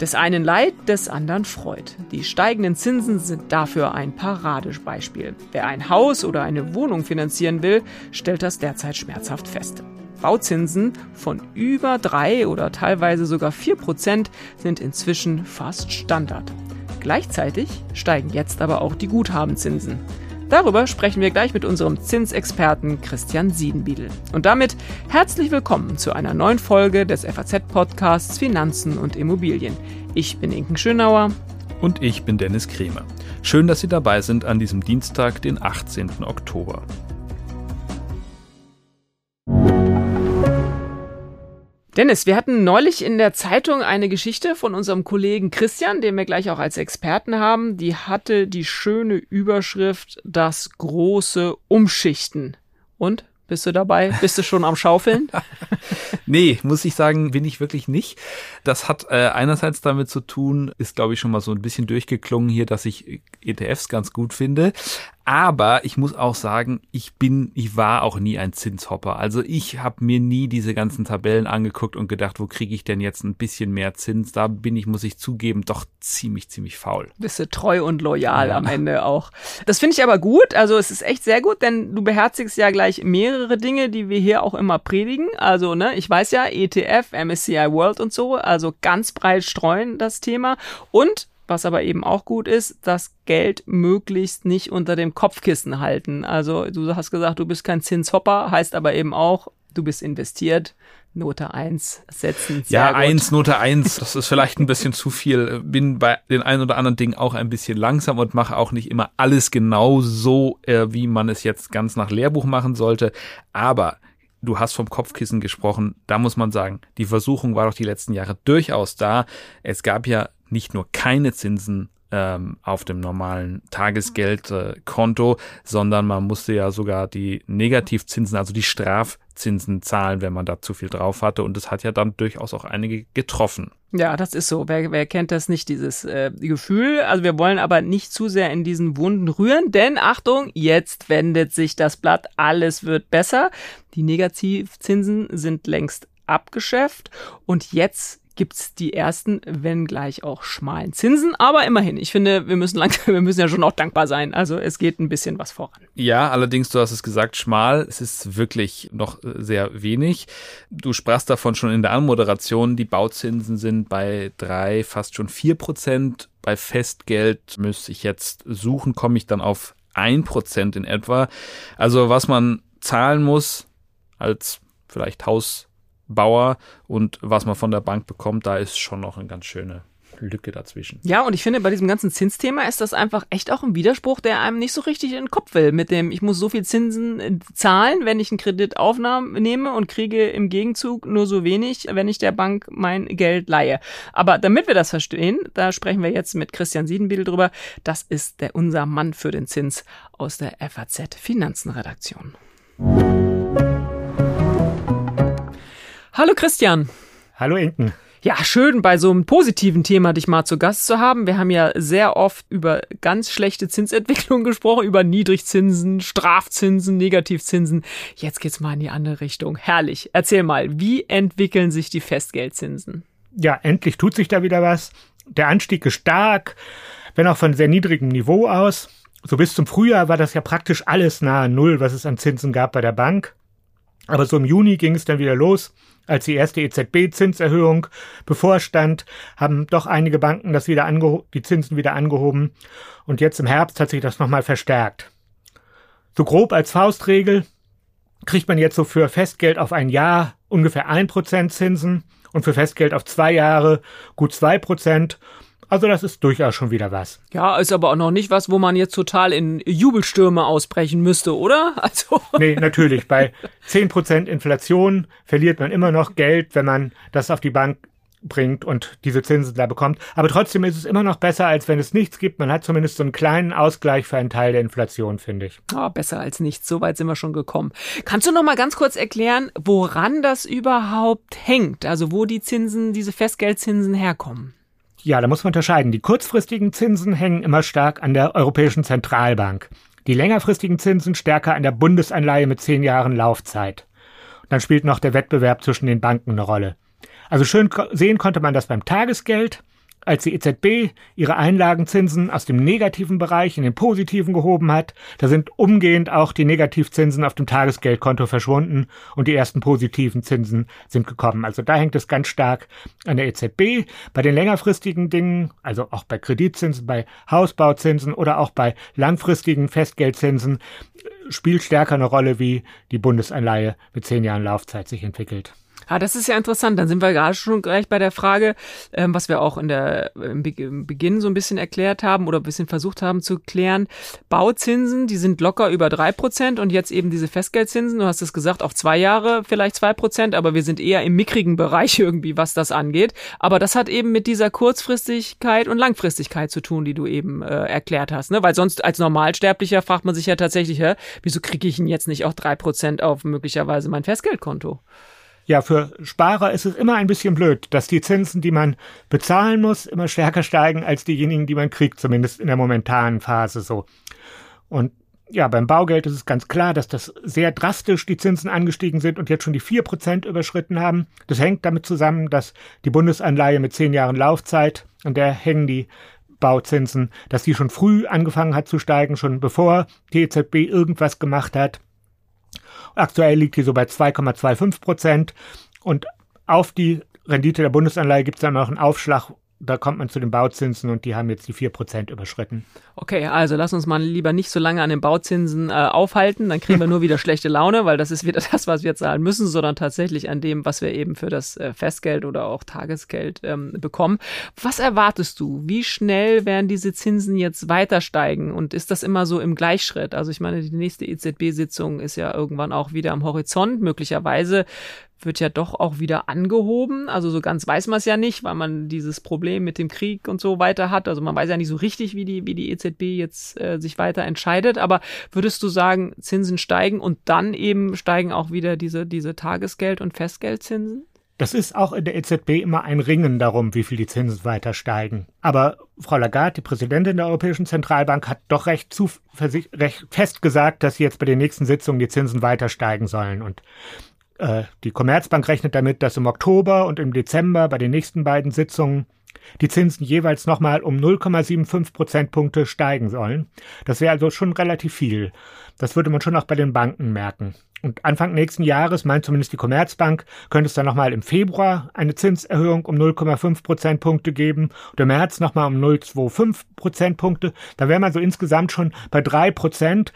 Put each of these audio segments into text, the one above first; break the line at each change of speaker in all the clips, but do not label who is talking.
Des einen Leid, des anderen Freud. Die steigenden Zinsen sind dafür ein Paradebeispiel. Wer ein Haus oder eine Wohnung finanzieren will, stellt das derzeit schmerzhaft fest. Bauzinsen von über drei oder teilweise sogar vier Prozent sind inzwischen fast Standard. Gleichzeitig steigen jetzt aber auch die Guthabenzinsen. Darüber sprechen wir gleich mit unserem Zinsexperten Christian Siedenbiedel. Und damit herzlich willkommen zu einer neuen Folge des FAZ-Podcasts Finanzen und Immobilien. Ich bin Inken Schönauer.
Und ich bin Dennis Kremer. Schön, dass Sie dabei sind an diesem Dienstag, den 18. Oktober.
Dennis, wir hatten neulich in der Zeitung eine Geschichte von unserem Kollegen Christian, den wir gleich auch als Experten haben. Die hatte die schöne Überschrift Das große Umschichten. Und? Bist du dabei? Bist du schon am Schaufeln?
nee, muss ich sagen, bin ich wirklich nicht. Das hat äh, einerseits damit zu tun, ist glaube ich schon mal so ein bisschen durchgeklungen hier, dass ich ETFs ganz gut finde. Aber ich muss auch sagen, ich bin, ich war auch nie ein Zinshopper. Also ich habe mir nie diese ganzen Tabellen angeguckt und gedacht, wo kriege ich denn jetzt ein bisschen mehr Zins? Da bin ich, muss ich zugeben, doch ziemlich, ziemlich faul.
Bist du treu und loyal ja. am Ende auch. Das finde ich aber gut. Also es ist echt sehr gut, denn du beherzigst ja gleich mehrere Dinge, die wir hier auch immer predigen. Also, ne, ich weiß ja, ETF, MSCI World und so, also ganz breit streuen das Thema. Und was aber eben auch gut ist, das Geld möglichst nicht unter dem Kopfkissen halten. Also du hast gesagt, du bist kein Zinshopper, heißt aber eben auch, du bist investiert. Note 1 setzen.
Sehr ja, gut. 1, Note 1, das ist vielleicht ein bisschen zu viel. Bin bei den ein oder anderen Dingen auch ein bisschen langsam und mache auch nicht immer alles genau so, äh, wie man es jetzt ganz nach Lehrbuch machen sollte. Aber du hast vom Kopfkissen gesprochen. Da muss man sagen, die Versuchung war doch die letzten Jahre durchaus da. Es gab ja nicht nur keine Zinsen ähm, auf dem normalen Tagesgeldkonto, sondern man musste ja sogar die Negativzinsen, also die Strafzinsen zahlen, wenn man da zu viel drauf hatte. Und das hat ja dann durchaus auch einige getroffen.
Ja, das ist so. Wer, wer kennt das nicht, dieses äh, Gefühl? Also wir wollen aber nicht zu sehr in diesen Wunden rühren, denn Achtung, jetzt wendet sich das Blatt, alles wird besser. Die Negativzinsen sind längst abgeschäft und jetzt gibt's die ersten, wenn gleich auch schmalen Zinsen. Aber immerhin, ich finde, wir müssen lang, wir müssen ja schon auch dankbar sein. Also es geht ein bisschen was voran.
Ja, allerdings, du hast es gesagt, schmal. Es ist wirklich noch äh, sehr wenig. Du sprachst davon schon in der Anmoderation. Die Bauzinsen sind bei drei, fast schon vier Prozent. Bei Festgeld müsste ich jetzt suchen, komme ich dann auf ein Prozent in etwa. Also was man zahlen muss als vielleicht Haus Bauer und was man von der Bank bekommt, da ist schon noch eine ganz schöne Lücke dazwischen.
Ja, und ich finde, bei diesem ganzen Zinsthema ist das einfach echt auch ein Widerspruch, der einem nicht so richtig in den Kopf will. Mit dem, ich muss so viel Zinsen äh, zahlen, wenn ich einen Kredit aufnehme und kriege im Gegenzug nur so wenig, wenn ich der Bank mein Geld leihe. Aber damit wir das verstehen, da sprechen wir jetzt mit Christian Siedenbiedel drüber. Das ist der unser Mann für den Zins aus der FAZ Finanzenredaktion. Hallo Christian.
Hallo Inken.
Ja, schön, bei so einem positiven Thema dich mal zu Gast zu haben. Wir haben ja sehr oft über ganz schlechte Zinsentwicklung gesprochen, über Niedrigzinsen, Strafzinsen, Negativzinsen. Jetzt geht's mal in die andere Richtung. Herrlich. Erzähl mal, wie entwickeln sich die Festgeldzinsen?
Ja, endlich tut sich da wieder was. Der Anstieg ist stark, wenn auch von sehr niedrigem Niveau aus. So bis zum Frühjahr war das ja praktisch alles nahe Null, was es an Zinsen gab bei der Bank. Aber so im Juni ging es dann wieder los als die erste EZB-Zinserhöhung bevorstand, haben doch einige Banken das wieder die Zinsen wieder angehoben. Und jetzt im Herbst hat sich das nochmal verstärkt. So grob als Faustregel kriegt man jetzt so für Festgeld auf ein Jahr ungefähr ein Prozent Zinsen und für Festgeld auf zwei Jahre gut zwei Prozent also das ist durchaus schon wieder was.
Ja, ist aber auch noch nicht was, wo man jetzt total in Jubelstürme ausbrechen müsste, oder?
Also. Nee, natürlich. Bei 10% Inflation verliert man immer noch Geld, wenn man das auf die Bank bringt und diese Zinsen da bekommt. Aber trotzdem ist es immer noch besser, als wenn es nichts gibt. Man hat zumindest so einen kleinen Ausgleich für einen Teil der Inflation, finde ich.
Oh, besser als nichts. So weit sind wir schon gekommen. Kannst du noch mal ganz kurz erklären, woran das überhaupt hängt? Also wo die Zinsen, diese Festgeldzinsen herkommen?
Ja, da muss man unterscheiden. Die kurzfristigen Zinsen hängen immer stark an der Europäischen Zentralbank. Die längerfristigen Zinsen stärker an der Bundesanleihe mit zehn Jahren Laufzeit. Dann spielt noch der Wettbewerb zwischen den Banken eine Rolle. Also schön sehen konnte man das beim Tagesgeld als die EZB ihre Einlagenzinsen aus dem negativen Bereich in den positiven gehoben hat, da sind umgehend auch die Negativzinsen auf dem Tagesgeldkonto verschwunden und die ersten positiven Zinsen sind gekommen. Also da hängt es ganz stark an der EZB. Bei den längerfristigen Dingen, also auch bei Kreditzinsen, bei Hausbauzinsen oder auch bei langfristigen Festgeldzinsen, spielt stärker eine Rolle, wie die Bundesanleihe mit zehn Jahren Laufzeit sich entwickelt.
Ah, das ist ja interessant. Dann sind wir gerade schon gleich bei der Frage, ähm, was wir auch in der, im, Be im Beginn so ein bisschen erklärt haben oder ein bisschen versucht haben zu klären. Bauzinsen, die sind locker über drei Prozent und jetzt eben diese Festgeldzinsen. Du hast es gesagt, auf zwei Jahre vielleicht zwei Prozent, aber wir sind eher im mickrigen Bereich irgendwie, was das angeht. Aber das hat eben mit dieser Kurzfristigkeit und Langfristigkeit zu tun, die du eben äh, erklärt hast. Ne? Weil sonst als Normalsterblicher fragt man sich ja tatsächlich, hä, wieso kriege ich denn jetzt nicht auch drei Prozent auf möglicherweise mein Festgeldkonto?
Ja, für Sparer ist es immer ein bisschen blöd, dass die Zinsen, die man bezahlen muss, immer stärker steigen als diejenigen, die man kriegt, zumindest in der momentanen Phase so. Und ja, beim Baugeld ist es ganz klar, dass das sehr drastisch die Zinsen angestiegen sind und jetzt schon die vier Prozent überschritten haben. Das hängt damit zusammen, dass die Bundesanleihe mit zehn Jahren Laufzeit, an der hängen die Bauzinsen, dass die schon früh angefangen hat zu steigen, schon bevor die EZB irgendwas gemacht hat. Aktuell liegt die so bei 2,25 Prozent. Und auf die Rendite der Bundesanleihe gibt es dann noch einen Aufschlag da kommt man zu den Bauzinsen und die haben jetzt die 4% überschritten.
Okay, also lass uns mal lieber nicht so lange an den Bauzinsen äh, aufhalten, dann kriegen wir nur wieder schlechte Laune, weil das ist wieder das, was wir zahlen müssen, sondern tatsächlich an dem, was wir eben für das äh, Festgeld oder auch Tagesgeld ähm, bekommen. Was erwartest du? Wie schnell werden diese Zinsen jetzt weiter steigen und ist das immer so im Gleichschritt? Also ich meine, die nächste EZB-Sitzung ist ja irgendwann auch wieder am Horizont. Möglicherweise wird ja doch auch wieder angehoben. Also so ganz weiß man es ja nicht, weil man dieses Problem mit dem Krieg und so weiter hat. Also man weiß ja nicht so richtig, wie die, wie die EZB jetzt äh, sich weiter entscheidet. Aber würdest du sagen, Zinsen steigen und dann eben steigen auch wieder diese, diese Tagesgeld- und Festgeldzinsen?
Das ist auch in der EZB immer ein Ringen darum, wie viel die Zinsen weiter steigen. Aber Frau Lagarde, die Präsidentin der Europäischen Zentralbank, hat doch recht, recht fest gesagt, dass sie jetzt bei den nächsten Sitzungen die Zinsen weiter steigen sollen. Und äh, die Commerzbank rechnet damit, dass im Oktober und im Dezember bei den nächsten beiden Sitzungen die Zinsen jeweils nochmal um 0,75 Prozentpunkte steigen sollen. Das wäre also schon relativ viel. Das würde man schon auch bei den Banken merken. Und Anfang nächsten Jahres, meint zumindest die Commerzbank, könnte es dann nochmal im Februar eine Zinserhöhung um 0,5 Prozentpunkte geben und im März nochmal um 0,25 Prozentpunkte. Da wäre man so insgesamt schon bei drei Prozent.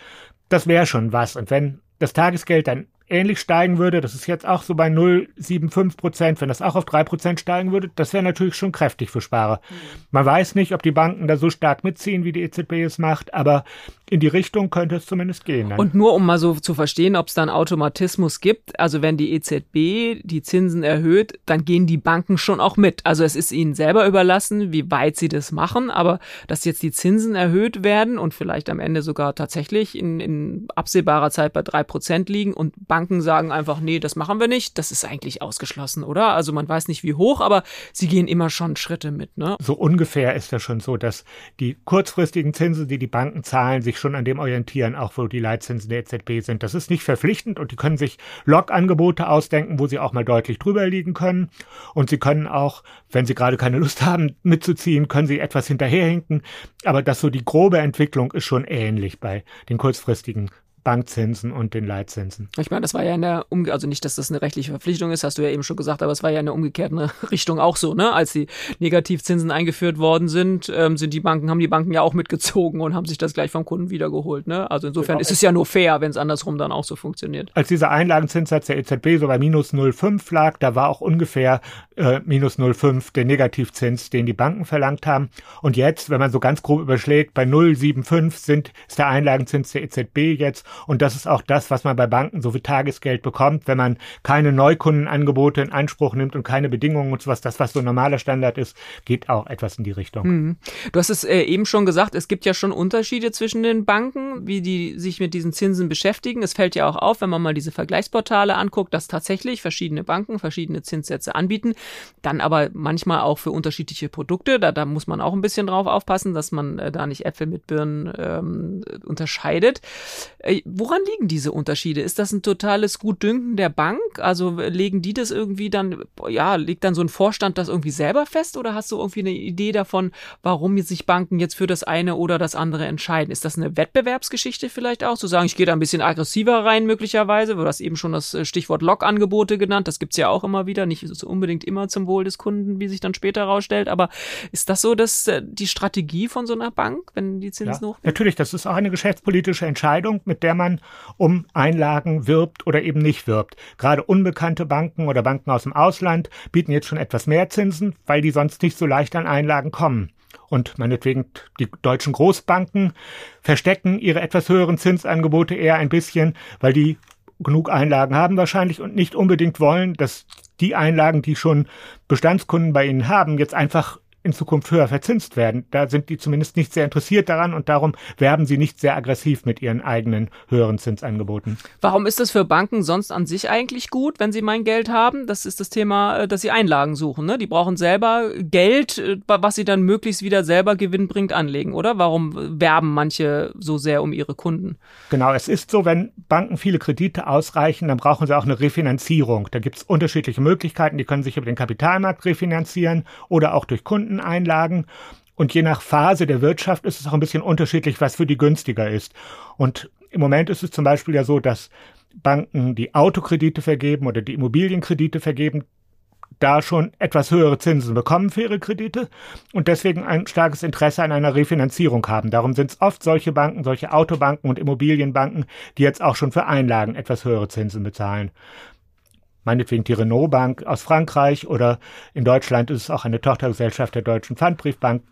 Das wäre schon was. Und wenn das Tagesgeld dann ähnlich steigen würde, das ist jetzt auch so bei 0,75 Prozent, wenn das auch auf 3 Prozent steigen würde, das wäre natürlich schon kräftig für Sparer. Mhm. Man weiß nicht, ob die Banken da so stark mitziehen, wie die EZB es macht, aber in die Richtung könnte es zumindest gehen.
Ne? Und nur um mal so zu verstehen, ob es da einen Automatismus gibt, also wenn die EZB die Zinsen erhöht, dann gehen die Banken schon auch mit. Also es ist ihnen selber überlassen, wie weit sie das machen, aber dass jetzt die Zinsen erhöht werden und vielleicht am Ende sogar tatsächlich in, in absehbarer Zeit bei drei Prozent liegen und Banken sagen einfach, nee, das machen wir nicht, das ist eigentlich ausgeschlossen, oder? Also man weiß nicht wie hoch, aber sie gehen immer schon Schritte mit, ne?
So ungefähr ist das schon so, dass die kurzfristigen Zinsen, die die Banken zahlen, sich schon an dem orientieren, auch wo die Leitzinsen der EZB sind. Das ist nicht verpflichtend und die können sich Log-Angebote ausdenken, wo sie auch mal deutlich drüber liegen können. Und sie können auch, wenn sie gerade keine Lust haben mitzuziehen, können sie etwas hinterherhinken. Aber das so die grobe Entwicklung ist schon ähnlich bei den kurzfristigen Bankzinsen und den Leitzinsen.
Ich meine, das war ja in der, um also nicht, dass das eine rechtliche Verpflichtung ist, hast du ja eben schon gesagt, aber es war ja in der umgekehrten Richtung auch so, ne? Als die Negativzinsen eingeführt worden sind, ähm, sind die Banken, haben die Banken ja auch mitgezogen und haben sich das gleich vom Kunden wiedergeholt, ne? Also insofern genau. ist es ja nur fair, wenn es andersrum dann auch so funktioniert.
Als dieser Einlagenzinssatz der EZB so bei minus 0,5 lag, da war auch ungefähr äh, minus 0,5 der Negativzins, den die Banken verlangt haben. Und jetzt, wenn man so ganz grob überschlägt, bei 0,75 sind, ist der Einlagenzins der EZB jetzt und das ist auch das, was man bei Banken so wie Tagesgeld bekommt, wenn man keine Neukundenangebote in Anspruch nimmt und keine Bedingungen und sowas. Das, was so ein normaler Standard ist, geht auch etwas in die Richtung.
Mhm. Du hast es äh, eben schon gesagt, es gibt ja schon Unterschiede zwischen den Banken, wie die sich mit diesen Zinsen beschäftigen. Es fällt ja auch auf, wenn man mal diese Vergleichsportale anguckt, dass tatsächlich verschiedene Banken verschiedene Zinssätze anbieten. Dann aber manchmal auch für unterschiedliche Produkte. Da, da muss man auch ein bisschen drauf aufpassen, dass man äh, da nicht Äpfel mit Birnen ähm, unterscheidet. Äh, woran liegen diese Unterschiede? Ist das ein totales Gutdünken der Bank? Also legen die das irgendwie dann, ja, legt dann so ein Vorstand das irgendwie selber fest oder hast du irgendwie eine Idee davon, warum sich Banken jetzt für das eine oder das andere entscheiden? Ist das eine Wettbewerbsgeschichte vielleicht auch? Zu sagen, ich gehe da ein bisschen aggressiver rein möglicherweise? Du hast eben schon das äh, Stichwort Log-Angebote genannt. Das gibt's ja auch immer wieder. Nicht so unbedingt immer zum Wohl des Kunden, wie sich dann später herausstellt. Aber ist das so, dass äh, die Strategie von so einer Bank, wenn die Zinsen
ja,
hoch?
Natürlich, das ist auch eine geschäftspolitische Entscheidung, mit der man um Einlagen wirbt oder eben nicht wirbt. Gerade unbekannte Banken oder Banken aus dem Ausland bieten jetzt schon etwas mehr Zinsen, weil die sonst nicht so leicht an Einlagen kommen. Und meinetwegen die deutschen Großbanken verstecken ihre etwas höheren Zinsangebote eher ein bisschen, weil die genug Einlagen haben wahrscheinlich und nicht unbedingt wollen, dass die Einlagen, die schon Bestandskunden bei ihnen haben, jetzt einfach in Zukunft höher verzinst werden. Da sind die zumindest nicht sehr interessiert daran und darum werben sie nicht sehr aggressiv mit ihren eigenen höheren Zinsangeboten.
Warum ist das für Banken sonst an sich eigentlich gut, wenn sie mein Geld haben? Das ist das Thema, äh, dass sie Einlagen suchen. Ne? Die brauchen selber Geld, äh, was sie dann möglichst wieder selber gewinnbringend anlegen, oder? Warum werben manche so sehr um ihre Kunden?
Genau, es ist so, wenn Banken viele Kredite ausreichen, dann brauchen sie auch eine Refinanzierung. Da gibt es unterschiedliche Möglichkeiten. Die können sich über den Kapitalmarkt refinanzieren oder auch durch Kunden Kundeneinlagen. Und je nach Phase der Wirtschaft ist es auch ein bisschen unterschiedlich, was für die günstiger ist. Und im Moment ist es zum Beispiel ja so, dass Banken, die Autokredite vergeben oder die Immobilienkredite vergeben, da schon etwas höhere Zinsen bekommen für ihre Kredite und deswegen ein starkes Interesse an einer Refinanzierung haben. Darum sind es oft solche Banken, solche Autobanken und Immobilienbanken, die jetzt auch schon für Einlagen etwas höhere Zinsen bezahlen meinetwegen die Renault Bank aus Frankreich oder in Deutschland ist es auch eine Tochtergesellschaft der Deutschen Pfandbriefbank,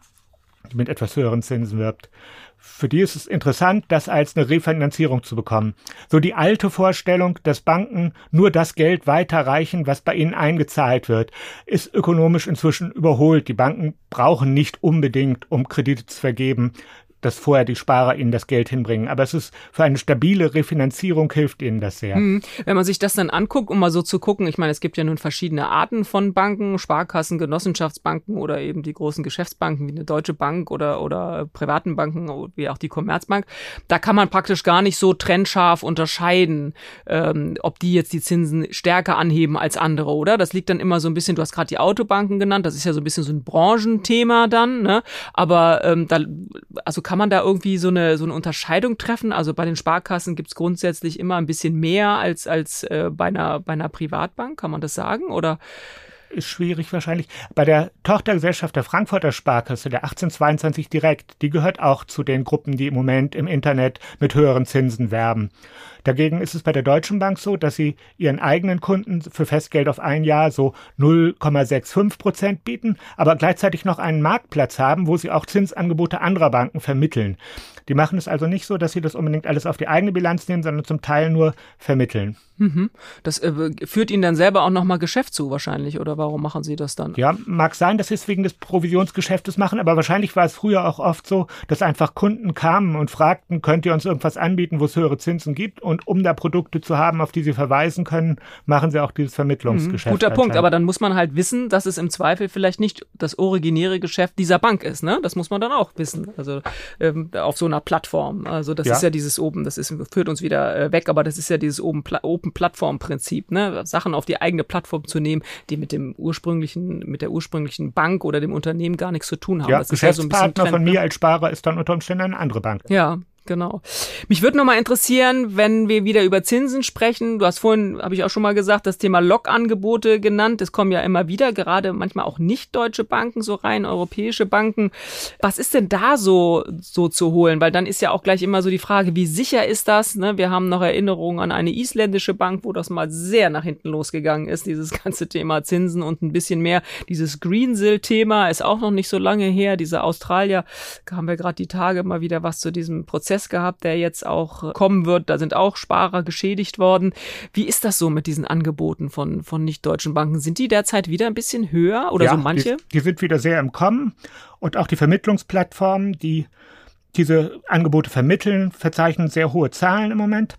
die mit etwas höheren Zinsen wirbt. Für die ist es interessant, das als eine Refinanzierung zu bekommen. So die alte Vorstellung, dass Banken nur das Geld weiterreichen, was bei ihnen eingezahlt wird, ist ökonomisch inzwischen überholt. Die Banken brauchen nicht unbedingt, um Kredite zu vergeben, dass vorher die Sparer ihnen das Geld hinbringen. Aber es ist für eine stabile Refinanzierung hilft ihnen das sehr. Hm.
Wenn man sich das dann anguckt, um mal so zu gucken, ich meine, es gibt ja nun verschiedene Arten von Banken, Sparkassen, Genossenschaftsbanken oder eben die großen Geschäftsbanken wie eine Deutsche Bank oder, oder privaten Banken wie auch die Commerzbank. Da kann man praktisch gar nicht so trennscharf unterscheiden, ähm, ob die jetzt die Zinsen stärker anheben als andere, oder? Das liegt dann immer so ein bisschen, du hast gerade die Autobanken genannt, das ist ja so ein bisschen so ein Branchenthema dann, ne? Aber ähm, da, also kann man da irgendwie so eine, so eine Unterscheidung treffen? Also bei den Sparkassen gibt es grundsätzlich immer ein bisschen mehr als, als äh, bei, einer, bei einer Privatbank, kann man das sagen? Oder?
ist schwierig wahrscheinlich. Bei der Tochtergesellschaft der Frankfurter Sparkasse, der 1822 Direkt, die gehört auch zu den Gruppen, die im Moment im Internet mit höheren Zinsen werben. Dagegen ist es bei der Deutschen Bank so, dass sie ihren eigenen Kunden für Festgeld auf ein Jahr so 0,65 Prozent bieten, aber gleichzeitig noch einen Marktplatz haben, wo sie auch Zinsangebote anderer Banken vermitteln. Die machen es also nicht so, dass sie das unbedingt alles auf die eigene Bilanz nehmen, sondern zum Teil nur vermitteln.
Mhm. Das äh, führt Ihnen dann selber auch nochmal Geschäft zu wahrscheinlich, oder warum machen Sie das dann?
Ja, mag sein, dass Sie es wegen des Provisionsgeschäftes machen, aber wahrscheinlich war es früher auch oft so, dass einfach Kunden kamen und fragten, könnt ihr uns irgendwas anbieten, wo es höhere Zinsen gibt? Und um da Produkte zu haben, auf die sie verweisen können, machen sie auch dieses Vermittlungsgeschäft.
Mhm, guter Punkt, aber dann muss man halt wissen, dass es im Zweifel vielleicht nicht das originäre Geschäft dieser Bank ist, ne? Das muss man dann auch wissen. Also ähm, auf so einer Plattform. Also das ja. ist ja dieses oben, das ist, führt uns wieder äh, weg, aber das ist ja dieses oben Open Plattform Prinzip, ne? Sachen auf die eigene Plattform zu nehmen, die mit dem ursprünglichen, mit der ursprünglichen Bank oder dem Unternehmen gar nichts zu tun haben.
Ja, das Geschäftspartner ja so Trend, von mir ne? als Sparer ist dann unter Umständen eine andere Bank.
Ja, genau. Mich würde nochmal interessieren, wenn wir wieder über Zinsen sprechen. Du hast vorhin, habe ich auch schon mal gesagt, das Thema Log-Angebote genannt. Es kommen ja immer wieder, gerade manchmal auch nicht deutsche Banken, so rein europäische Banken. Was ist denn da so, so zu holen? Weil dann ist ja auch gleich immer so die Frage, wie sicher ist das? Ne? Wir haben noch Erinnerungen an eine isländische Bank, wo das mal sehr nach hinten losgegangen ist, dieses ganze Thema Zinsen und ein bisschen mehr. Dieses Greensill-Thema ist auch noch nicht so lange her. Diese Australier, haben wir gerade die Tage mal wieder was zu diesem Prozess Prozess gehabt, der jetzt auch kommen wird. Da sind auch Sparer geschädigt worden. Wie ist das so mit diesen Angeboten von, von nicht-deutschen Banken? Sind die derzeit wieder ein bisschen höher oder
ja,
so manche?
Die, die sind wieder sehr im Kommen und auch die Vermittlungsplattformen, die diese Angebote vermitteln, verzeichnen sehr hohe Zahlen im Moment.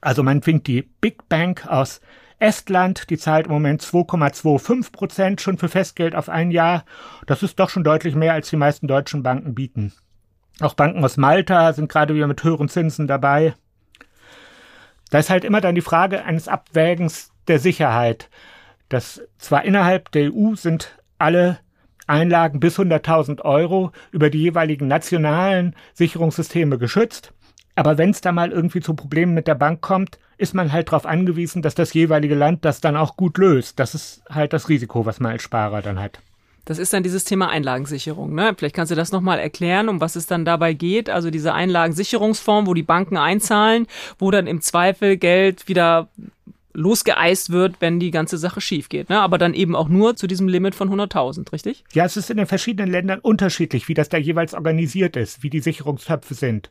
Also man findet die Big Bank aus Estland, die zahlt im Moment 2,25 Prozent schon für Festgeld auf ein Jahr. Das ist doch schon deutlich mehr, als die meisten deutschen Banken bieten. Auch Banken aus Malta sind gerade wieder mit höheren Zinsen dabei. Da ist halt immer dann die Frage eines Abwägens der Sicherheit. dass zwar innerhalb der EU sind alle Einlagen bis 100.000 Euro über die jeweiligen nationalen Sicherungssysteme geschützt. Aber wenn es da mal irgendwie zu Problemen mit der Bank kommt, ist man halt darauf angewiesen, dass das jeweilige Land das dann auch gut löst. Das ist halt das Risiko, was man als Sparer dann hat.
Das ist dann dieses Thema Einlagensicherung. Ne? Vielleicht kannst du das nochmal erklären, um was es dann dabei geht. Also diese Einlagensicherungsform, wo die Banken einzahlen, wo dann im Zweifel Geld wieder losgeeist wird, wenn die ganze Sache schief geht. Ne? Aber dann eben auch nur zu diesem Limit von 100.000, richtig?
Ja, es ist in den verschiedenen Ländern unterschiedlich, wie das da jeweils organisiert ist, wie die Sicherungstöpfe sind.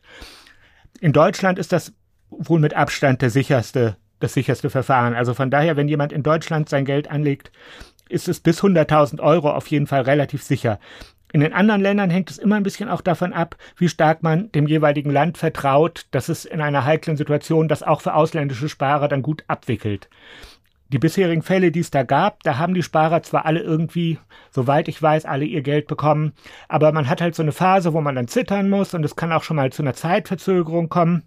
In Deutschland ist das wohl mit Abstand der sicherste, das sicherste Verfahren. Also von daher, wenn jemand in Deutschland sein Geld anlegt, ist es bis 100.000 Euro auf jeden Fall relativ sicher. In den anderen Ländern hängt es immer ein bisschen auch davon ab, wie stark man dem jeweiligen Land vertraut, dass es in einer heiklen Situation das auch für ausländische Sparer dann gut abwickelt. Die bisherigen Fälle, die es da gab, da haben die Sparer zwar alle irgendwie, soweit ich weiß, alle ihr Geld bekommen, aber man hat halt so eine Phase, wo man dann zittern muss und es kann auch schon mal zu einer Zeitverzögerung kommen.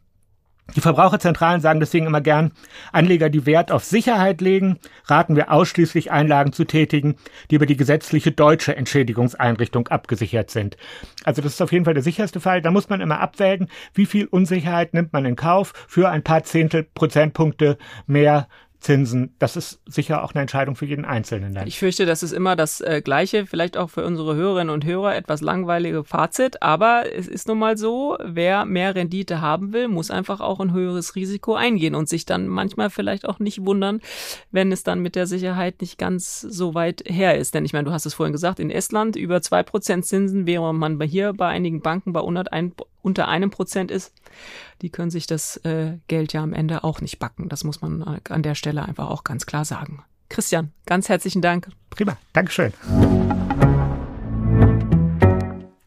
Die Verbraucherzentralen sagen deswegen immer gern, Anleger, die Wert auf Sicherheit legen, raten wir ausschließlich Einlagen zu tätigen, die über die gesetzliche deutsche Entschädigungseinrichtung abgesichert sind. Also das ist auf jeden Fall der sicherste Fall. Da muss man immer abwägen, wie viel Unsicherheit nimmt man in Kauf für ein paar Zehntel Prozentpunkte mehr Zinsen, das ist sicher auch eine Entscheidung für jeden Einzelnen. Dann.
Ich fürchte, das ist immer das äh, Gleiche, vielleicht auch für unsere Hörerinnen und Hörer etwas langweilige Fazit, aber es ist nun mal so, wer mehr Rendite haben will, muss einfach auch ein höheres Risiko eingehen und sich dann manchmal vielleicht auch nicht wundern, wenn es dann mit der Sicherheit nicht ganz so weit her ist. Denn ich meine, du hast es vorhin gesagt, in Estland über zwei Prozent Zinsen, während man hier bei einigen Banken bei 101 unter einem Prozent ist, die können sich das äh, Geld ja am Ende auch nicht backen. Das muss man äh, an der Stelle einfach auch ganz klar sagen. Christian, ganz herzlichen Dank.
Prima, Dankeschön.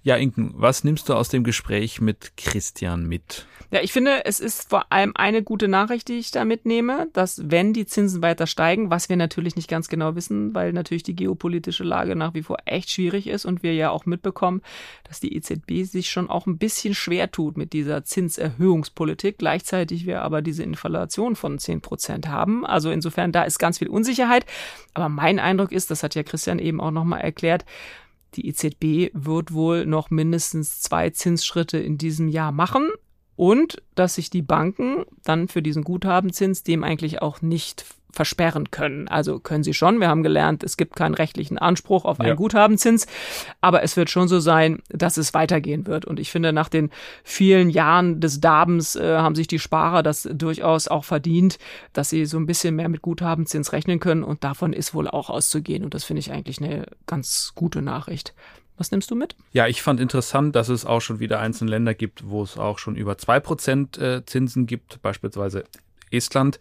Ja, Inken, was nimmst du aus dem Gespräch mit Christian mit?
Ja, ich finde, es ist vor allem eine gute Nachricht, die ich da mitnehme, dass wenn die Zinsen weiter steigen, was wir natürlich nicht ganz genau wissen, weil natürlich die geopolitische Lage nach wie vor echt schwierig ist und wir ja auch mitbekommen, dass die EZB sich schon auch ein bisschen schwer tut mit dieser Zinserhöhungspolitik. Gleichzeitig wir aber diese Inflation von 10 Prozent haben. Also insofern, da ist ganz viel Unsicherheit. Aber mein Eindruck ist, das hat ja Christian eben auch nochmal erklärt, die EZB wird wohl noch mindestens zwei Zinsschritte in diesem Jahr machen und dass sich die Banken dann für diesen Guthabenzins dem eigentlich auch nicht versperren können. Also können sie schon. Wir haben gelernt, es gibt keinen rechtlichen Anspruch auf einen ja. Guthabenzins, aber es wird schon so sein, dass es weitergehen wird. Und ich finde, nach den vielen Jahren des Darbens äh, haben sich die Sparer das durchaus auch verdient, dass sie so ein bisschen mehr mit Guthabenzins rechnen können und davon ist wohl auch auszugehen. Und das finde ich eigentlich eine ganz gute Nachricht. Was nimmst du mit?
Ja, ich fand interessant, dass es auch schon wieder einzelne Länder gibt, wo es auch schon über zwei Prozent äh, Zinsen gibt, beispielsweise Estland.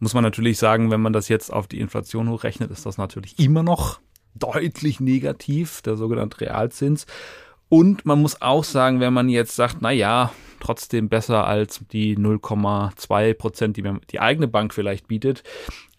Muss man natürlich sagen, wenn man das jetzt auf die Inflation hochrechnet, ist das natürlich immer noch deutlich negativ, der sogenannte Realzins. Und man muss auch sagen, wenn man jetzt sagt, na ja, trotzdem besser als die 0,2 Prozent, die die eigene Bank vielleicht bietet,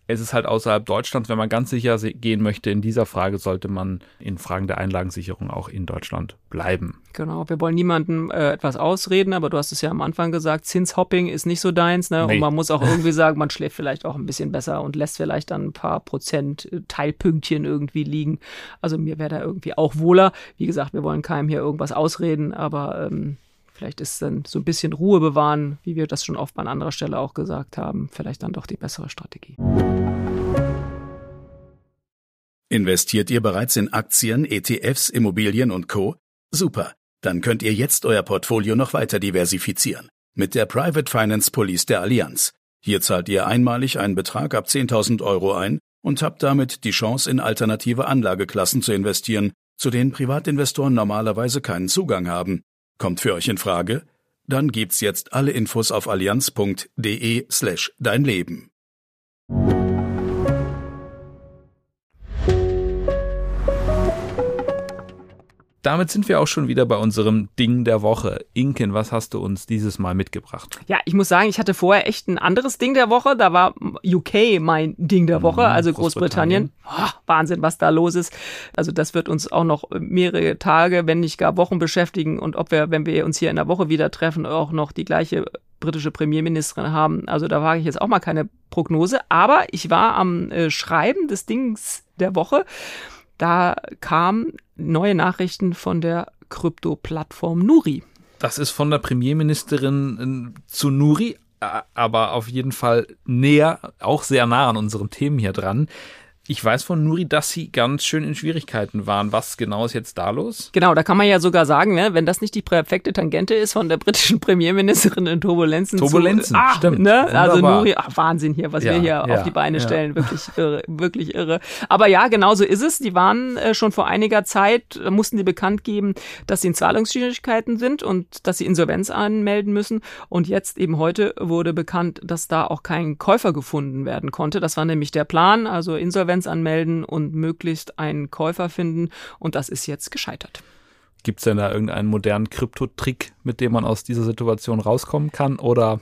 es ist halt außerhalb Deutschlands, wenn man ganz sicher gehen möchte in dieser Frage, sollte man in Fragen der Einlagensicherung auch in Deutschland bleiben.
Genau, wir wollen niemandem äh, etwas ausreden, aber du hast es ja am Anfang gesagt, Zinshopping ist nicht so deins, ne? Nee. Und man muss auch irgendwie sagen, man schläft vielleicht auch ein bisschen besser und lässt vielleicht dann ein paar Prozent äh, Teilpünktchen irgendwie liegen. Also mir wäre da irgendwie auch wohler. Wie gesagt, wir wollen keinem hier irgendwas ausreden, aber ähm, Vielleicht ist dann so ein bisschen Ruhe bewahren, wie wir das schon oft an anderer Stelle auch gesagt haben, vielleicht dann doch die bessere Strategie.
Investiert ihr bereits in Aktien, ETFs, Immobilien und Co? Super, dann könnt ihr jetzt euer Portfolio noch weiter diversifizieren. Mit der Private Finance Police der Allianz. Hier zahlt ihr einmalig einen Betrag ab 10.000 Euro ein und habt damit die Chance, in alternative Anlageklassen zu investieren, zu denen Privatinvestoren normalerweise keinen Zugang haben. Kommt für euch in Frage? Dann gibt's jetzt alle Infos auf allianz.de slash dein Leben.
Damit sind wir auch schon wieder bei unserem Ding der Woche. Inken, was hast du uns dieses Mal mitgebracht?
Ja, ich muss sagen, ich hatte vorher echt ein anderes Ding der Woche. Da war UK mein Ding der Woche, mhm, also Großbritannien. Großbritannien. Oh, Wahnsinn, was da los ist. Also das wird uns auch noch mehrere Tage, wenn nicht gar Wochen beschäftigen. Und ob wir, wenn wir uns hier in der Woche wieder treffen, auch noch die gleiche britische Premierministerin haben. Also da wage ich jetzt auch mal keine Prognose. Aber ich war am äh, Schreiben des Dings der Woche. Da kamen neue Nachrichten von der Krypto-Plattform Nuri.
Das ist von der Premierministerin äh, zu Nuri, aber auf jeden Fall näher, auch sehr nah an unseren Themen hier dran. Ich weiß von Nuri, dass sie ganz schön in Schwierigkeiten waren. Was genau ist jetzt da los?
Genau, da kann man ja sogar sagen, ne, wenn das nicht die perfekte Tangente ist von der britischen Premierministerin in Turbulenzen.
Turbulenzen,
zu,
ah, stimmt.
Ne? Also Nuri, ach, Wahnsinn hier, was ja, wir hier ja, auf die Beine ja. stellen. Wirklich irre, wirklich irre. Aber ja, genau so ist es. Die waren äh, schon vor einiger Zeit, äh, mussten die bekannt geben, dass sie in Zahlungsschwierigkeiten sind und dass sie Insolvenz anmelden müssen. Und jetzt eben heute wurde bekannt, dass da auch kein Käufer gefunden werden konnte. Das war nämlich der Plan, also Insolvenz Insolvenz anmelden und möglichst einen Käufer finden. Und das ist jetzt gescheitert.
Gibt es denn da irgendeinen modernen Krypto-Trick, mit dem man aus dieser Situation rauskommen kann? Oder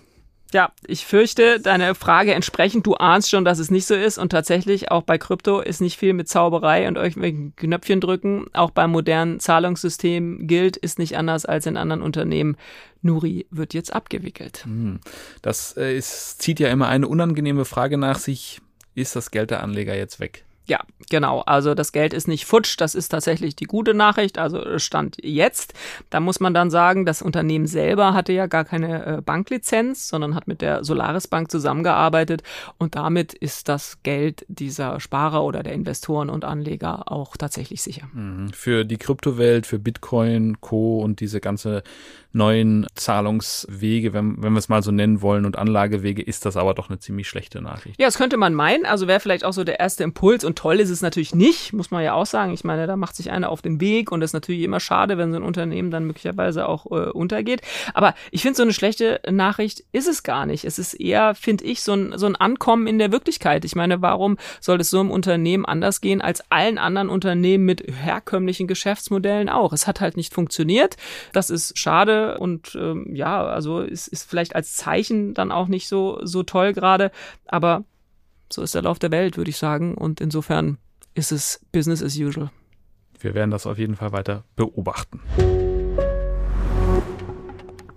ja, ich fürchte, deine Frage entsprechend, du ahnst schon, dass es nicht so ist. Und tatsächlich, auch bei Krypto ist nicht viel mit Zauberei und irgendwelchen Knöpfchen drücken. Auch beim modernen Zahlungssystem gilt, ist nicht anders als in anderen Unternehmen. Nuri wird jetzt abgewickelt. Hm.
Das äh, ist, zieht ja immer eine unangenehme Frage nach sich ist das Geld der Anleger jetzt weg.
Ja, genau. Also das Geld ist nicht futsch. Das ist tatsächlich die gute Nachricht. Also Stand jetzt. Da muss man dann sagen, das Unternehmen selber hatte ja gar keine äh, Banklizenz, sondern hat mit der Solaris Bank zusammengearbeitet. Und damit ist das Geld dieser Sparer oder der Investoren und Anleger auch tatsächlich sicher.
Mhm. Für die Kryptowelt, für Bitcoin, Co. und diese ganze neuen Zahlungswege, wenn, wenn wir es mal so nennen wollen, und Anlagewege, ist das aber doch eine ziemlich schlechte Nachricht.
Ja, das könnte man meinen. Also wäre vielleicht auch so der erste Impuls. Und toll ist es natürlich nicht, muss man ja auch sagen. Ich meine, da macht sich einer auf den Weg und es ist natürlich immer schade, wenn so ein Unternehmen dann möglicherweise auch äh, untergeht. Aber ich finde, so eine schlechte Nachricht ist es gar nicht. Es ist eher, finde ich, so ein, so ein Ankommen in der Wirklichkeit. Ich meine, warum soll es so einem Unternehmen anders gehen als allen anderen Unternehmen mit herkömmlichen Geschäftsmodellen auch? Es hat halt nicht funktioniert. Das ist schade und ähm, ja, also ist, ist vielleicht als Zeichen dann auch nicht so, so toll gerade, aber so ist der Lauf der Welt, würde ich sagen. Und insofern ist es Business as usual.
Wir werden das auf jeden Fall weiter beobachten.